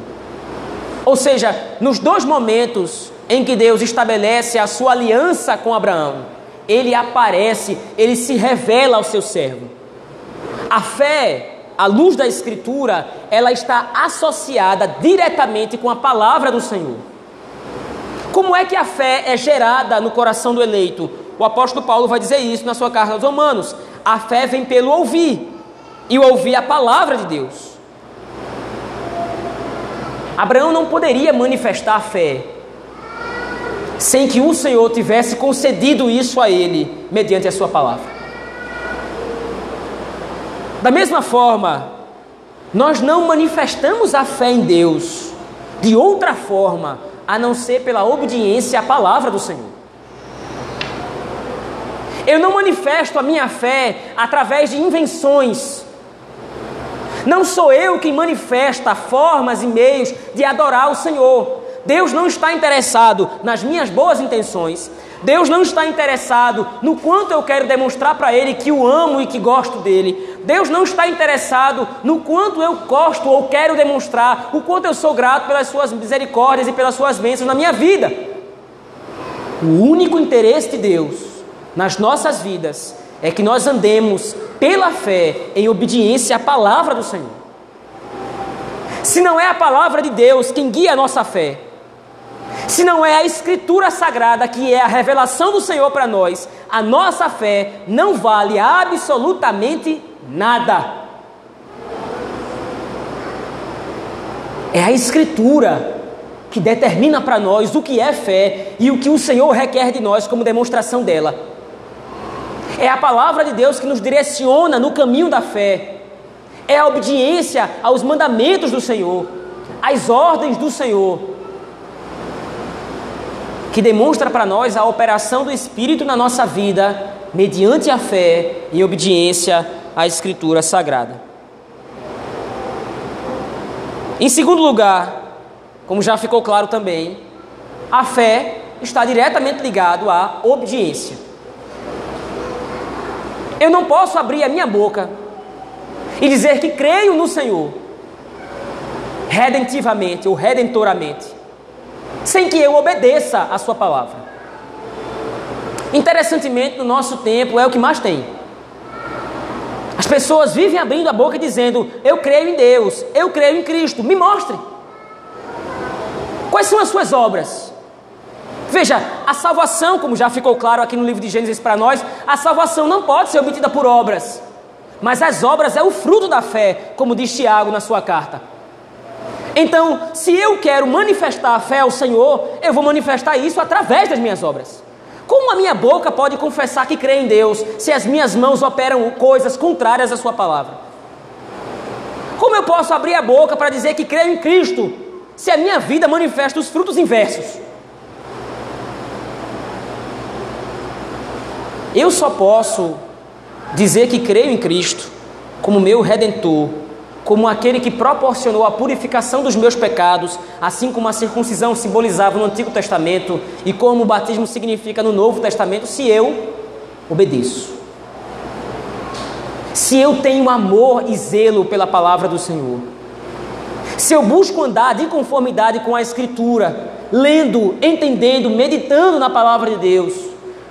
Ou seja, nos dois momentos em que Deus estabelece a sua aliança com Abraão, ele aparece, ele se revela ao seu servo. A fé, a luz da Escritura, ela está associada diretamente com a palavra do Senhor. Como é que a fé é gerada no coração do eleito? O apóstolo Paulo vai dizer isso na sua carta aos Romanos. A fé vem pelo ouvir, e ouvir a palavra de Deus. Abraão não poderia manifestar a fé sem que o Senhor tivesse concedido isso a ele mediante a sua palavra. Da mesma forma, nós não manifestamos a fé em Deus de outra forma a não ser pela obediência à palavra do Senhor. Eu não manifesto a minha fé através de invenções. Não sou eu quem manifesta formas e meios de adorar o Senhor. Deus não está interessado nas minhas boas intenções. Deus não está interessado no quanto eu quero demonstrar para Ele que o amo e que gosto dele. Deus não está interessado no quanto eu gosto ou quero demonstrar o quanto eu sou grato pelas Suas misericórdias e pelas Suas bênçãos na minha vida. O único interesse de Deus nas nossas vidas é que nós andemos pela fé em obediência à palavra do Senhor. Se não é a palavra de Deus quem guia a nossa fé, se não é a Escritura Sagrada, que é a revelação do Senhor para nós, a nossa fé não vale absolutamente nada. É a Escritura que determina para nós o que é fé e o que o Senhor requer de nós como demonstração dela. É a palavra de Deus que nos direciona no caminho da fé. É a obediência aos mandamentos do Senhor, às ordens do Senhor que demonstra para nós a operação do Espírito na nossa vida, mediante a fé e obediência à Escritura Sagrada. Em segundo lugar, como já ficou claro também, a fé está diretamente ligado à obediência. Eu não posso abrir a minha boca e dizer que creio no Senhor redentivamente ou redentoramente sem que eu obedeça a sua palavra. Interessantemente, no nosso tempo é o que mais tem. As pessoas vivem abrindo a boca dizendo: Eu creio em Deus, eu creio em Cristo, me mostre. Quais são as suas obras? Veja, a salvação, como já ficou claro aqui no livro de Gênesis para nós, a salvação não pode ser obtida por obras, mas as obras é o fruto da fé, como diz Tiago na sua carta. Então, se eu quero manifestar a fé ao Senhor, eu vou manifestar isso através das minhas obras. Como a minha boca pode confessar que crê em Deus se as minhas mãos operam coisas contrárias à Sua palavra? Como eu posso abrir a boca para dizer que creio em Cristo se a minha vida manifesta os frutos inversos? Eu só posso dizer que creio em Cristo como meu redentor, como aquele que proporcionou a purificação dos meus pecados, assim como a circuncisão simbolizava no Antigo Testamento e como o batismo significa no Novo Testamento, se eu obedeço. Se eu tenho amor e zelo pela palavra do Senhor. Se eu busco andar de conformidade com a Escritura, lendo, entendendo, meditando na palavra de Deus,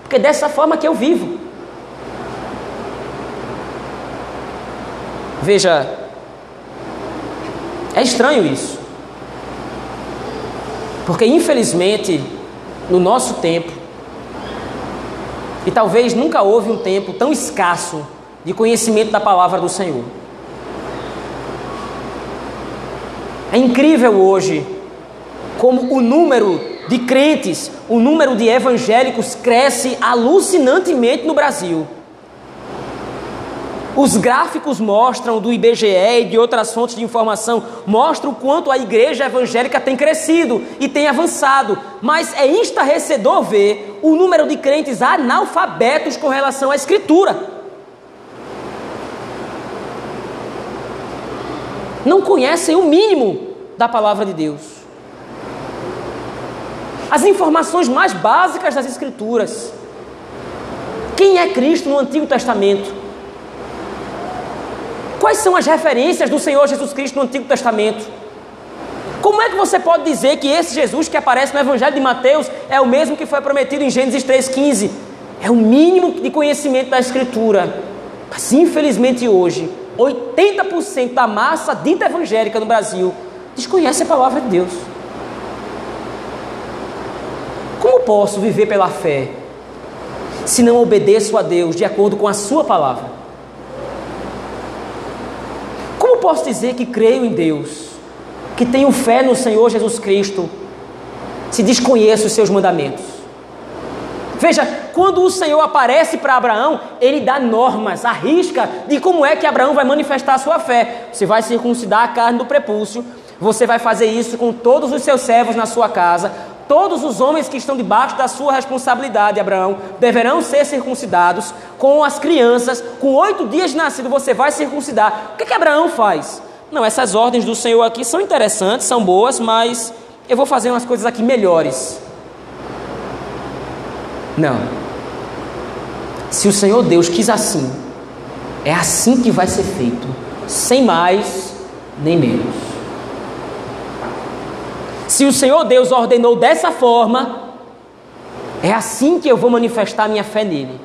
porque é dessa forma que eu vivo. Veja, é estranho isso. Porque infelizmente, no nosso tempo, e talvez nunca houve um tempo tão escasso de conhecimento da palavra do Senhor. É incrível hoje como o número de crentes, o número de evangélicos cresce alucinantemente no Brasil. Os gráficos mostram do IBGE e de outras fontes de informação mostram o quanto a igreja evangélica tem crescido e tem avançado, mas é estarrecedor ver o número de crentes analfabetos com relação à escritura. Não conhecem o mínimo da palavra de Deus. As informações mais básicas das escrituras. Quem é Cristo no Antigo Testamento? Quais são as referências do Senhor Jesus Cristo no Antigo Testamento? Como é que você pode dizer que esse Jesus que aparece no Evangelho de Mateus é o mesmo que foi prometido em Gênesis 3,15? É o mínimo de conhecimento da Escritura. Mas infelizmente hoje, 80% da massa dita evangélica no Brasil desconhece a palavra de Deus. Como posso viver pela fé se não obedeço a Deus de acordo com a Sua palavra? Posso dizer que creio em Deus, que tenho fé no Senhor Jesus Cristo, se desconheço os seus mandamentos? Veja, quando o Senhor aparece para Abraão, ele dá normas, arrisca de como é que Abraão vai manifestar a sua fé. Você vai circuncidar a carne do prepúcio, você vai fazer isso com todos os seus servos na sua casa, Todos os homens que estão debaixo da sua responsabilidade, Abraão, deverão ser circuncidados. Com as crianças, com oito dias de nascido, você vai circuncidar. O que, que Abraão faz? Não, essas ordens do Senhor aqui são interessantes, são boas, mas eu vou fazer umas coisas aqui melhores. Não. Se o Senhor Deus quis assim, é assim que vai ser feito, sem mais nem menos. Se o Senhor Deus ordenou dessa forma, é assim que eu vou manifestar minha fé nele.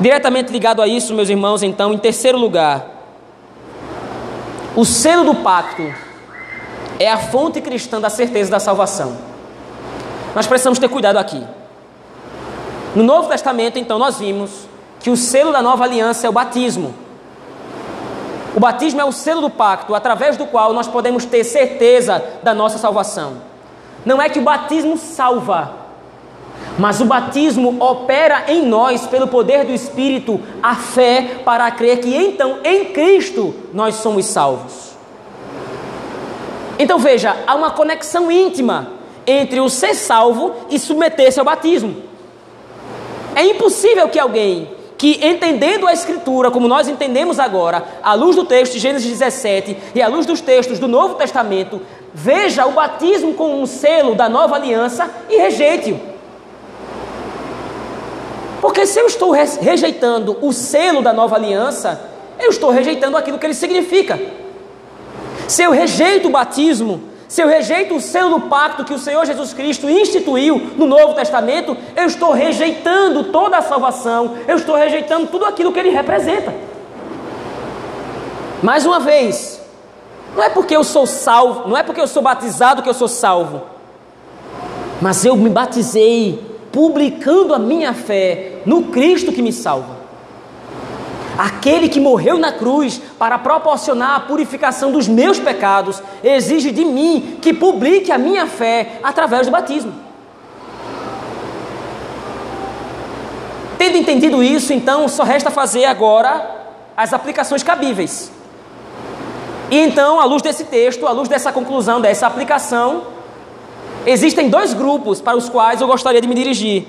Diretamente ligado a isso, meus irmãos, então, em terceiro lugar, o selo do pacto é a fonte cristã da certeza da salvação. Nós precisamos ter cuidado aqui. No Novo Testamento, então, nós vimos que o selo da nova aliança é o batismo. O batismo é o selo do pacto, através do qual nós podemos ter certeza da nossa salvação. Não é que o batismo salva, mas o batismo opera em nós, pelo poder do Espírito, a fé para crer que então em Cristo nós somos salvos. Então veja, há uma conexão íntima entre o ser salvo e submeter-se ao batismo. É impossível que alguém que entendendo a Escritura, como nós entendemos agora, à luz do texto de Gênesis 17 e à luz dos textos do Novo Testamento, veja o batismo como um selo da nova aliança e rejeite-o. Porque se eu estou rejeitando o selo da nova aliança, eu estou rejeitando aquilo que ele significa. Se eu rejeito o batismo, se eu rejeito o selo do pacto que o Senhor Jesus Cristo instituiu no Novo Testamento, eu estou rejeitando toda a salvação, eu estou rejeitando tudo aquilo que ele representa. Mais uma vez, não é porque eu sou salvo, não é porque eu sou batizado que eu sou salvo, mas eu me batizei publicando a minha fé no Cristo que me salva. Aquele que morreu na cruz para proporcionar a purificação dos meus pecados, exige de mim que publique a minha fé através do batismo. Tendo entendido isso, então só resta fazer agora as aplicações cabíveis. E então, à luz desse texto, à luz dessa conclusão, dessa aplicação, existem dois grupos para os quais eu gostaria de me dirigir: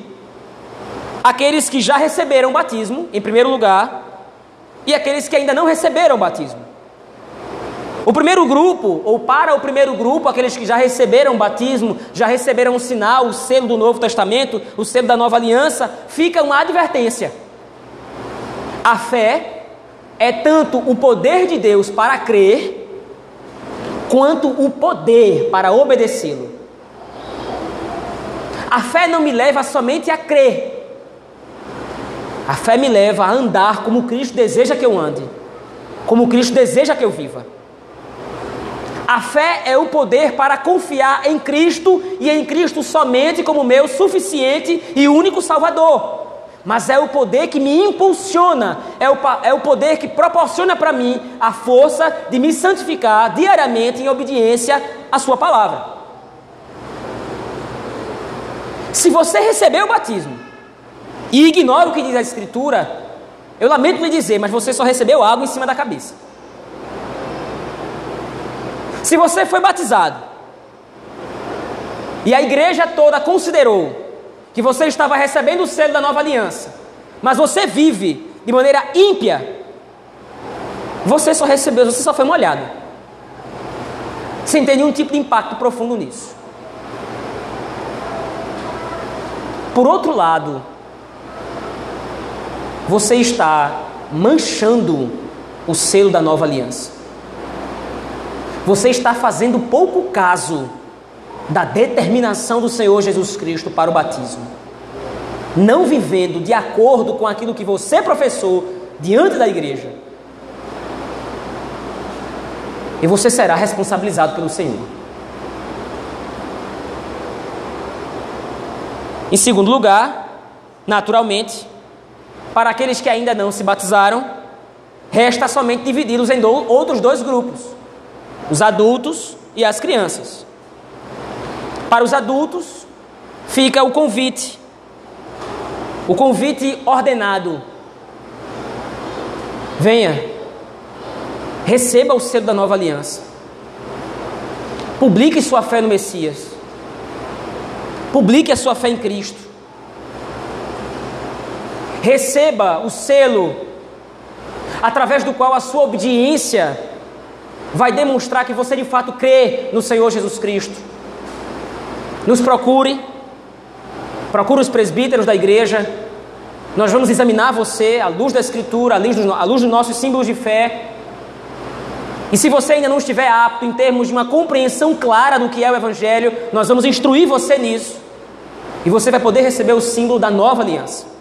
aqueles que já receberam o batismo, em primeiro lugar, e aqueles que ainda não receberam o batismo. O primeiro grupo, ou para o primeiro grupo, aqueles que já receberam o batismo, já receberam o sinal, o selo do Novo Testamento, o selo da nova aliança, fica uma advertência. A fé é tanto o poder de Deus para crer, quanto o poder para obedecê-lo. A fé não me leva somente a crer, a fé me leva a andar como Cristo deseja que eu ande, como Cristo deseja que eu viva. A fé é o poder para confiar em Cristo e em Cristo somente como meu suficiente e único Salvador. Mas é o poder que me impulsiona, é o, é o poder que proporciona para mim a força de me santificar diariamente em obediência à Sua palavra. Se você recebeu o batismo e ignora o que diz a Escritura, eu lamento lhe dizer, mas você só recebeu água em cima da cabeça. Se você foi batizado e a igreja toda considerou que você estava recebendo o selo da nova aliança, mas você vive de maneira ímpia, você só recebeu, você só foi molhado. Sem ter nenhum tipo de impacto profundo nisso. Por outro lado, você está manchando o selo da nova aliança você está fazendo pouco caso da determinação do Senhor Jesus Cristo para o batismo. Não vivendo de acordo com aquilo que você professou diante da igreja. E você será responsabilizado pelo Senhor. Em segundo lugar, naturalmente, para aqueles que ainda não se batizaram, resta somente dividi-los em outros dois grupos os adultos e as crianças. Para os adultos, fica o convite, o convite ordenado. Venha, receba o selo da nova aliança, publique sua fé no Messias, publique a sua fé em Cristo, receba o selo através do qual a sua obediência vai demonstrar que você de fato crê no Senhor Jesus Cristo. Nos procure, procure os presbíteros da igreja. Nós vamos examinar você à luz da Escritura, à luz, do, à luz dos nossos símbolos de fé. E se você ainda não estiver apto em termos de uma compreensão clara do que é o Evangelho, nós vamos instruir você nisso. E você vai poder receber o símbolo da nova aliança.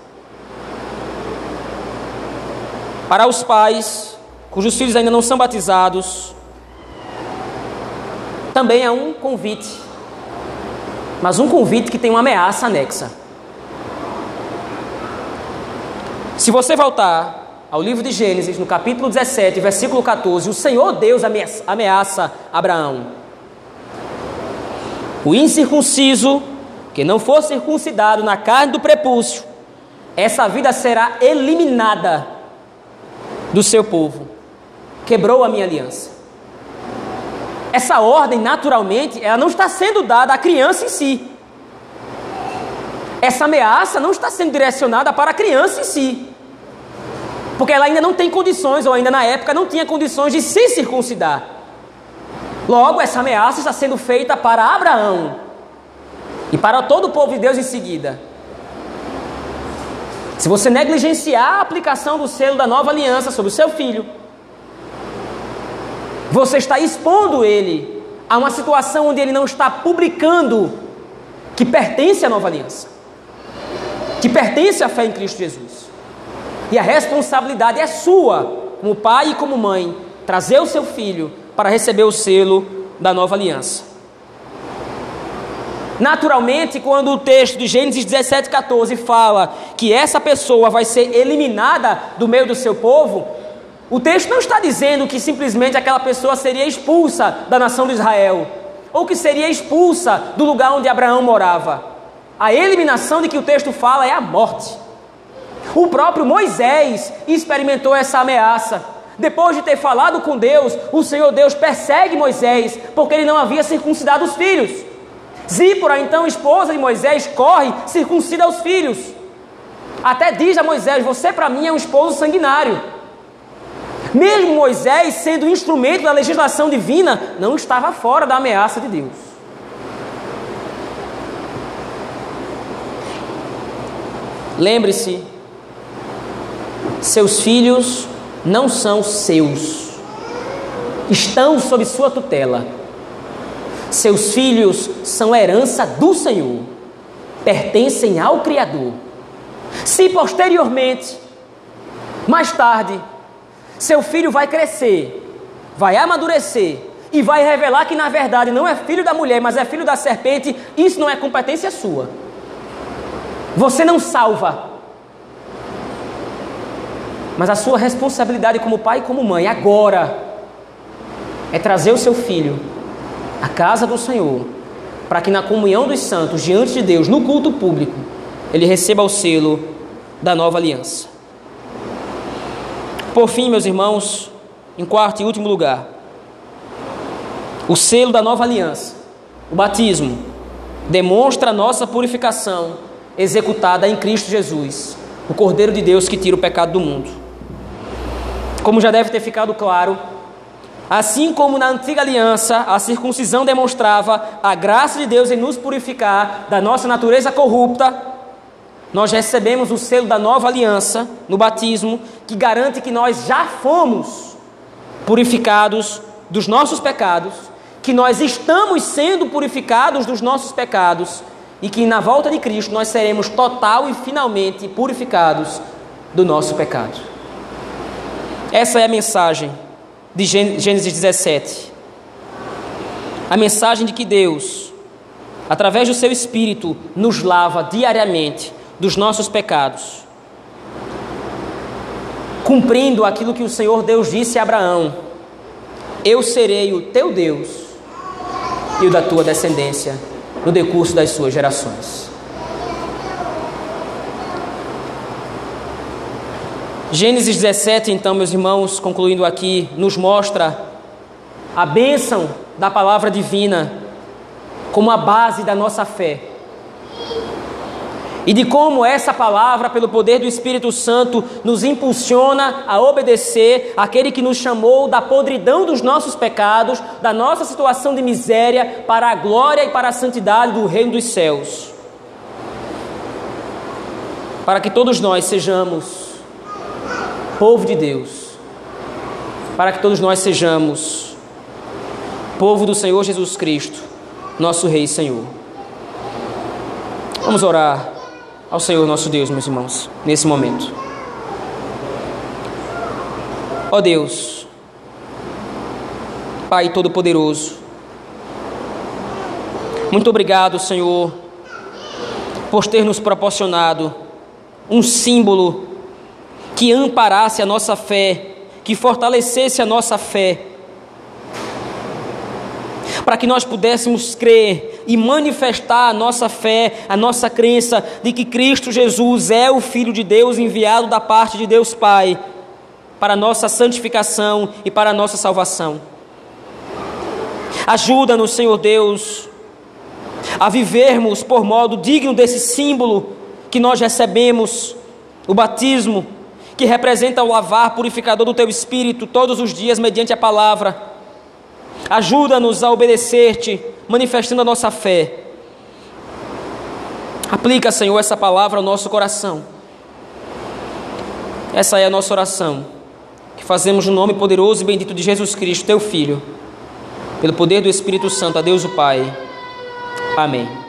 Para os pais cujos filhos ainda não são batizados, também é um convite, mas um convite que tem uma ameaça anexa. Se você voltar ao livro de Gênesis, no capítulo 17, versículo 14, o Senhor Deus ameaça Abraão. O incircunciso, que não for circuncidado na carne do prepúcio, essa vida será eliminada do seu povo. Quebrou a minha aliança essa ordem, naturalmente, ela não está sendo dada à criança em si. Essa ameaça não está sendo direcionada para a criança em si. Porque ela ainda não tem condições, ou ainda na época não tinha condições de se circuncidar. Logo, essa ameaça está sendo feita para Abraão e para todo o povo de Deus em seguida. Se você negligenciar a aplicação do selo da nova aliança sobre o seu filho, você está expondo ele a uma situação onde ele não está publicando que pertence à nova aliança, que pertence à fé em Cristo Jesus. E a responsabilidade é sua, como pai e como mãe, trazer o seu filho para receber o selo da nova aliança. Naturalmente, quando o texto de Gênesis 17, 14 fala que essa pessoa vai ser eliminada do meio do seu povo, o texto não está dizendo que simplesmente aquela pessoa seria expulsa da nação de Israel, ou que seria expulsa do lugar onde Abraão morava. A eliminação de que o texto fala é a morte. O próprio Moisés experimentou essa ameaça. Depois de ter falado com Deus, o Senhor Deus persegue Moisés, porque ele não havia circuncidado os filhos. Zípora, então, esposa de Moisés, corre, circuncida os filhos. Até diz a Moisés: Você para mim é um esposo sanguinário. Mesmo Moisés, sendo instrumento da legislação divina, não estava fora da ameaça de Deus. Lembre-se, seus filhos não são seus, estão sob sua tutela. Seus filhos são herança do Senhor, pertencem ao Criador. Se posteriormente, mais tarde, seu filho vai crescer, vai amadurecer e vai revelar que na verdade não é filho da mulher, mas é filho da serpente, isso não é competência sua. Você não salva. Mas a sua responsabilidade como pai e como mãe agora é trazer o seu filho à casa do Senhor, para que na comunhão dos santos, diante de Deus, no culto público, ele receba o selo da nova aliança. Por fim, meus irmãos, em quarto e último lugar, o selo da nova aliança, o batismo, demonstra a nossa purificação executada em Cristo Jesus, o Cordeiro de Deus que tira o pecado do mundo. Como já deve ter ficado claro, assim como na antiga aliança a circuncisão demonstrava a graça de Deus em nos purificar da nossa natureza corrupta, nós recebemos o selo da nova aliança no batismo, que garante que nós já fomos purificados dos nossos pecados, que nós estamos sendo purificados dos nossos pecados e que na volta de Cristo nós seremos total e finalmente purificados do nosso pecado. Essa é a mensagem de Gênesis 17. A mensagem de que Deus, através do seu Espírito, nos lava diariamente dos nossos pecados, cumprindo aquilo que o Senhor Deus disse a Abraão: Eu serei o teu Deus e o da tua descendência no decurso das suas gerações. Gênesis 17, então, meus irmãos, concluindo aqui, nos mostra a bênção da palavra divina como a base da nossa fé e de como essa palavra, pelo poder do Espírito Santo, nos impulsiona a obedecer aquele que nos chamou da podridão dos nossos pecados, da nossa situação de miséria, para a glória e para a santidade do Reino dos céus. Para que todos nós sejamos povo de Deus, para que todos nós sejamos povo do Senhor Jesus Cristo, nosso Rei e Senhor. Vamos orar ao Senhor nosso Deus, meus irmãos, nesse momento. Ó Deus, Pai Todo-Poderoso, muito obrigado, Senhor, por ter nos proporcionado um símbolo que amparasse a nossa fé, que fortalecesse a nossa fé, para que nós pudéssemos crer e manifestar a nossa fé, a nossa crença de que Cristo Jesus é o Filho de Deus enviado da parte de Deus Pai para a nossa santificação e para a nossa salvação. Ajuda-nos, Senhor Deus, a vivermos por modo digno desse símbolo que nós recebemos, o batismo, que representa o lavar purificador do teu espírito todos os dias mediante a palavra. Ajuda-nos a obedecer-te manifestando a nossa fé. Aplica, Senhor, essa palavra ao nosso coração. Essa é a nossa oração, que fazemos no nome poderoso e bendito de Jesus Cristo, teu Filho, pelo poder do Espírito Santo, a Deus o Pai. Amém.